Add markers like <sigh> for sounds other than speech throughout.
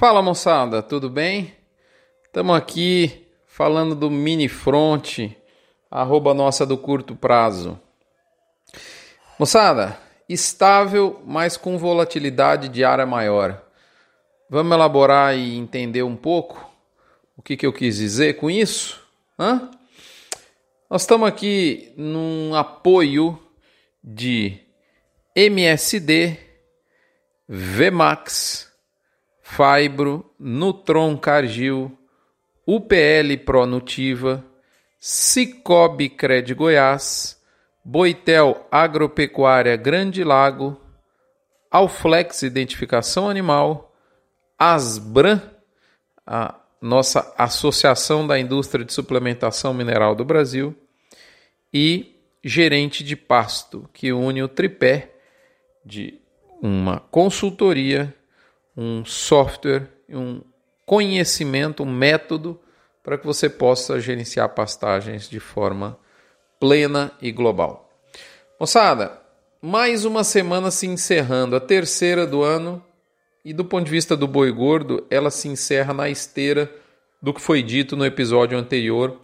Fala moçada, tudo bem? Estamos aqui falando do mini front, arroba nossa do curto prazo. Moçada, estável, mas com volatilidade diária maior. Vamos elaborar e entender um pouco o que, que eu quis dizer com isso? Hã? Nós estamos aqui num apoio de MSD, VMAX, Fibro, Nutron Cargill, UPL Pronutiva, Cicobi Cred Goiás, Boitel Agropecuária Grande Lago, Alflex Identificação Animal, Asbran, a nossa Associação da Indústria de Suplementação Mineral do Brasil, e Gerente de Pasto, que une o tripé de uma consultoria um software, um conhecimento, um método para que você possa gerenciar pastagens de forma plena e global. Moçada, mais uma semana se encerrando, a terceira do ano, e do ponto de vista do boi gordo, ela se encerra na esteira do que foi dito no episódio anterior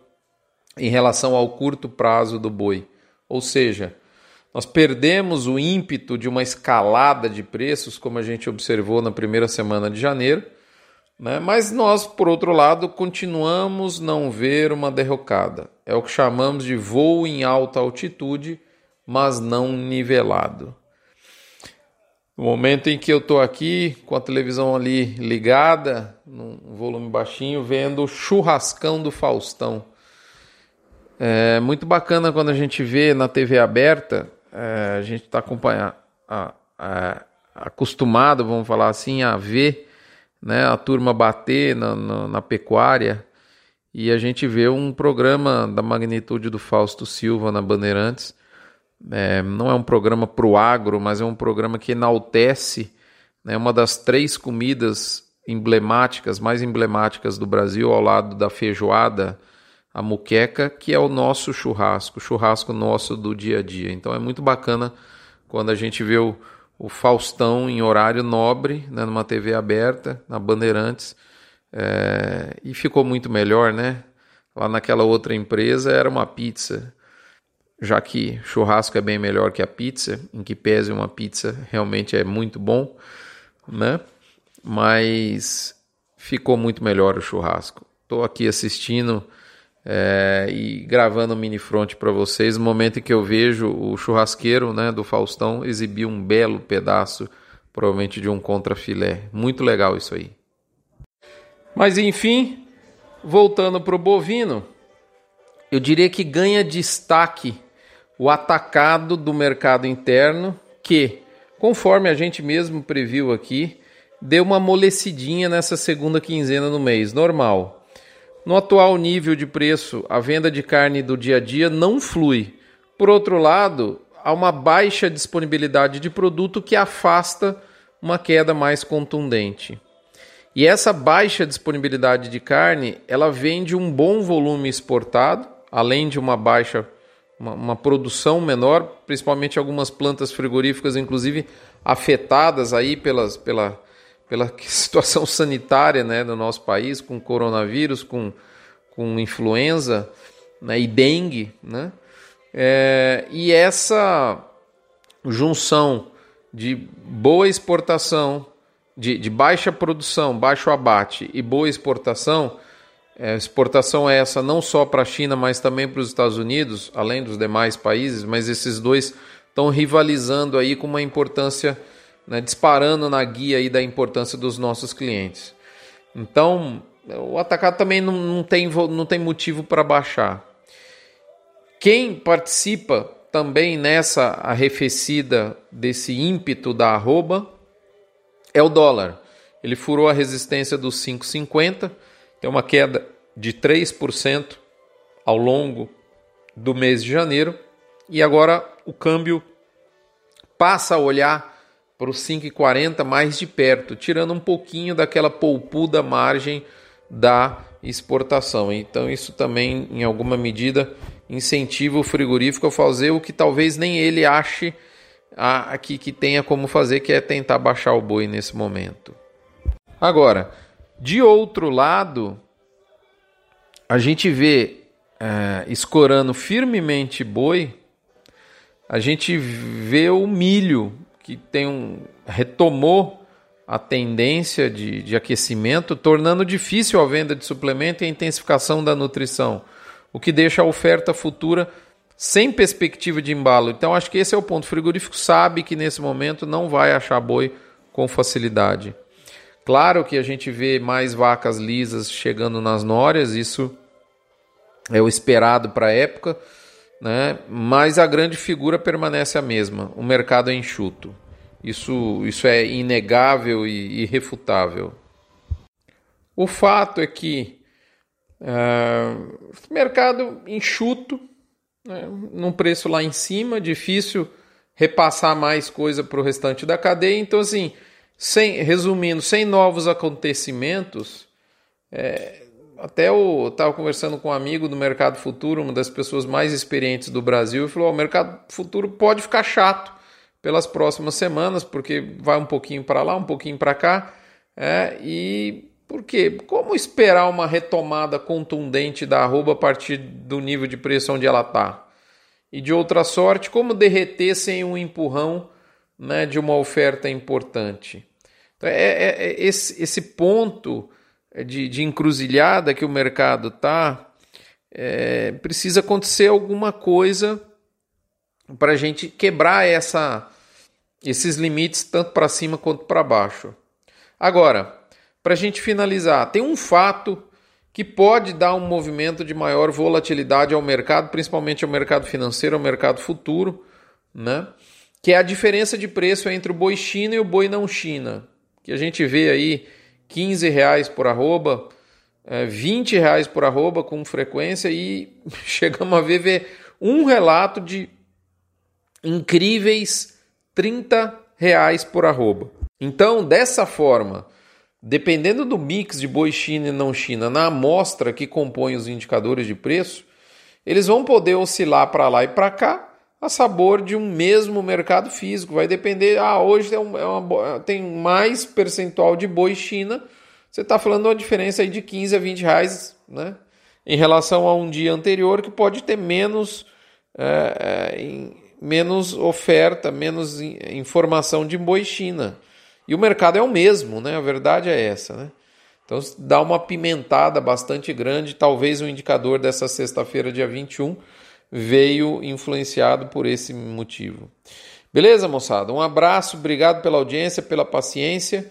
em relação ao curto prazo do boi. Ou seja, nós perdemos o ímpeto de uma escalada de preços, como a gente observou na primeira semana de janeiro, né? mas nós, por outro lado, continuamos não ver uma derrocada. É o que chamamos de voo em alta altitude, mas não nivelado. No momento em que eu estou aqui com a televisão ali ligada, num volume baixinho, vendo o churrascão do Faustão. É muito bacana quando a gente vê na TV aberta é, a gente está acostumado, vamos falar assim, a ver né, a turma bater na, na, na, pecuária e a gente vê um programa da magnitude do Fausto Silva na Bandeirantes. É, não é um programa para o agro, mas é um programa que enaltece né, uma das três comidas emblemáticas, mais emblemáticas do Brasil, ao lado da feijoada a muqueca, que é o nosso churrasco, o churrasco nosso do dia a dia. Então é muito bacana quando a gente vê o, o Faustão em horário nobre, né, numa TV aberta, na Bandeirantes, é, e ficou muito melhor, né? Lá naquela outra empresa era uma pizza, já que churrasco é bem melhor que a pizza, em que pese uma pizza realmente é muito bom, né? Mas ficou muito melhor o churrasco. Estou aqui assistindo é, e gravando o mini front para vocês, no momento em que eu vejo o churrasqueiro né, do Faustão exibir um belo pedaço, provavelmente de um contrafilé. Muito legal isso aí. Mas enfim, voltando para o bovino, eu diria que ganha destaque o atacado do mercado interno, que, conforme a gente mesmo previu aqui, deu uma amolecidinha nessa segunda quinzena do mês, normal. No atual nível de preço, a venda de carne do dia a dia não flui. Por outro lado, há uma baixa disponibilidade de produto que afasta uma queda mais contundente. E essa baixa disponibilidade de carne, ela vem de um bom volume exportado, além de uma baixa, uma, uma produção menor, principalmente algumas plantas frigoríficas, inclusive afetadas aí pelas, pela pela <laughs> situação sanitária né, no nosso país, com coronavírus, com, com influenza né, e dengue. Né? É, e essa junção de boa exportação, de, de baixa produção, baixo abate e boa exportação, é, exportação é essa não só para a China, mas também para os Estados Unidos, além dos demais países, mas esses dois estão rivalizando aí com uma importância né, disparando na guia aí da importância dos nossos clientes. Então, o atacado também não, não, tem, não tem motivo para baixar. Quem participa também nessa arrefecida desse ímpeto da arroba é o dólar. Ele furou a resistência dos 5,50, tem uma queda de 3% ao longo do mês de janeiro, e agora o câmbio passa a olhar para os 5,40 mais de perto, tirando um pouquinho daquela polpuda margem da exportação. Então isso também, em alguma medida, incentiva o frigorífico a fazer o que talvez nem ele ache aqui que tenha como fazer, que é tentar baixar o boi nesse momento. Agora, De outro lado, a gente vê é, escorando firmemente boi, a gente vê o milho que tem um retomou a tendência de, de aquecimento, tornando difícil a venda de suplemento e a intensificação da nutrição, o que deixa a oferta futura sem perspectiva de embalo. Então, acho que esse é o ponto. O frigorífico sabe que nesse momento não vai achar boi com facilidade. Claro que a gente vê mais vacas lisas chegando nas nórias, isso é o esperado para a época, né? mas a grande figura permanece a mesma: o mercado é enxuto. Isso, isso é inegável e irrefutável. O fato é que uh, mercado enxuto, né, num preço lá em cima, difícil repassar mais coisa para o restante da cadeia. Então, assim, sem, resumindo, sem novos acontecimentos, é, até eu estava conversando com um amigo do mercado futuro, uma das pessoas mais experientes do Brasil, e falou: o mercado futuro pode ficar chato pelas próximas semanas, porque vai um pouquinho para lá, um pouquinho para cá, é, e por quê? Como esperar uma retomada contundente da arroba a partir do nível de preço onde ela está? E de outra sorte, como derreter sem um empurrão né, de uma oferta importante. Então, é, é, é esse, esse ponto de, de, encruzilhada que o mercado está, é, precisa acontecer alguma coisa para a gente quebrar essa, esses limites tanto para cima quanto para baixo. Agora, para a gente finalizar, tem um fato que pode dar um movimento de maior volatilidade ao mercado, principalmente ao mercado financeiro, ao mercado futuro, né? que é a diferença de preço entre o boi China e o boi não China, que a gente vê aí 15 reais por arroba, 20 é, reais por arroba com frequência e <laughs> chegamos a ver, ver um relato de incríveis 30 reais por arroba. Então, dessa forma, dependendo do mix de boi China e não China na amostra que compõe os indicadores de preço, eles vão poder oscilar para lá e para cá a sabor de um mesmo mercado físico. Vai depender, ah, hoje tem, um, é uma, tem mais percentual de boi China, você está falando uma diferença aí de 15 a 20 reais, né? Em relação a um dia anterior, que pode ter menos, é, é, menos oferta, menos informação de boi China. E o mercado é o mesmo, né? A verdade é essa, né? Então dá uma pimentada bastante grande, talvez o indicador dessa sexta-feira, dia 21, veio influenciado por esse motivo. Beleza, moçada? Um abraço, obrigado pela audiência, pela paciência.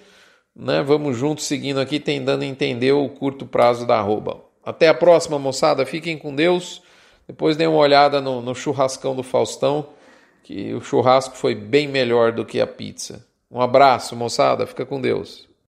Né? Vamos juntos seguindo aqui, tentando entender o curto prazo da arroba. Até a próxima, moçada. Fiquem com Deus. Depois dê uma olhada no, no churrascão do Faustão, que o churrasco foi bem melhor do que a pizza. Um abraço, moçada. Fica com Deus.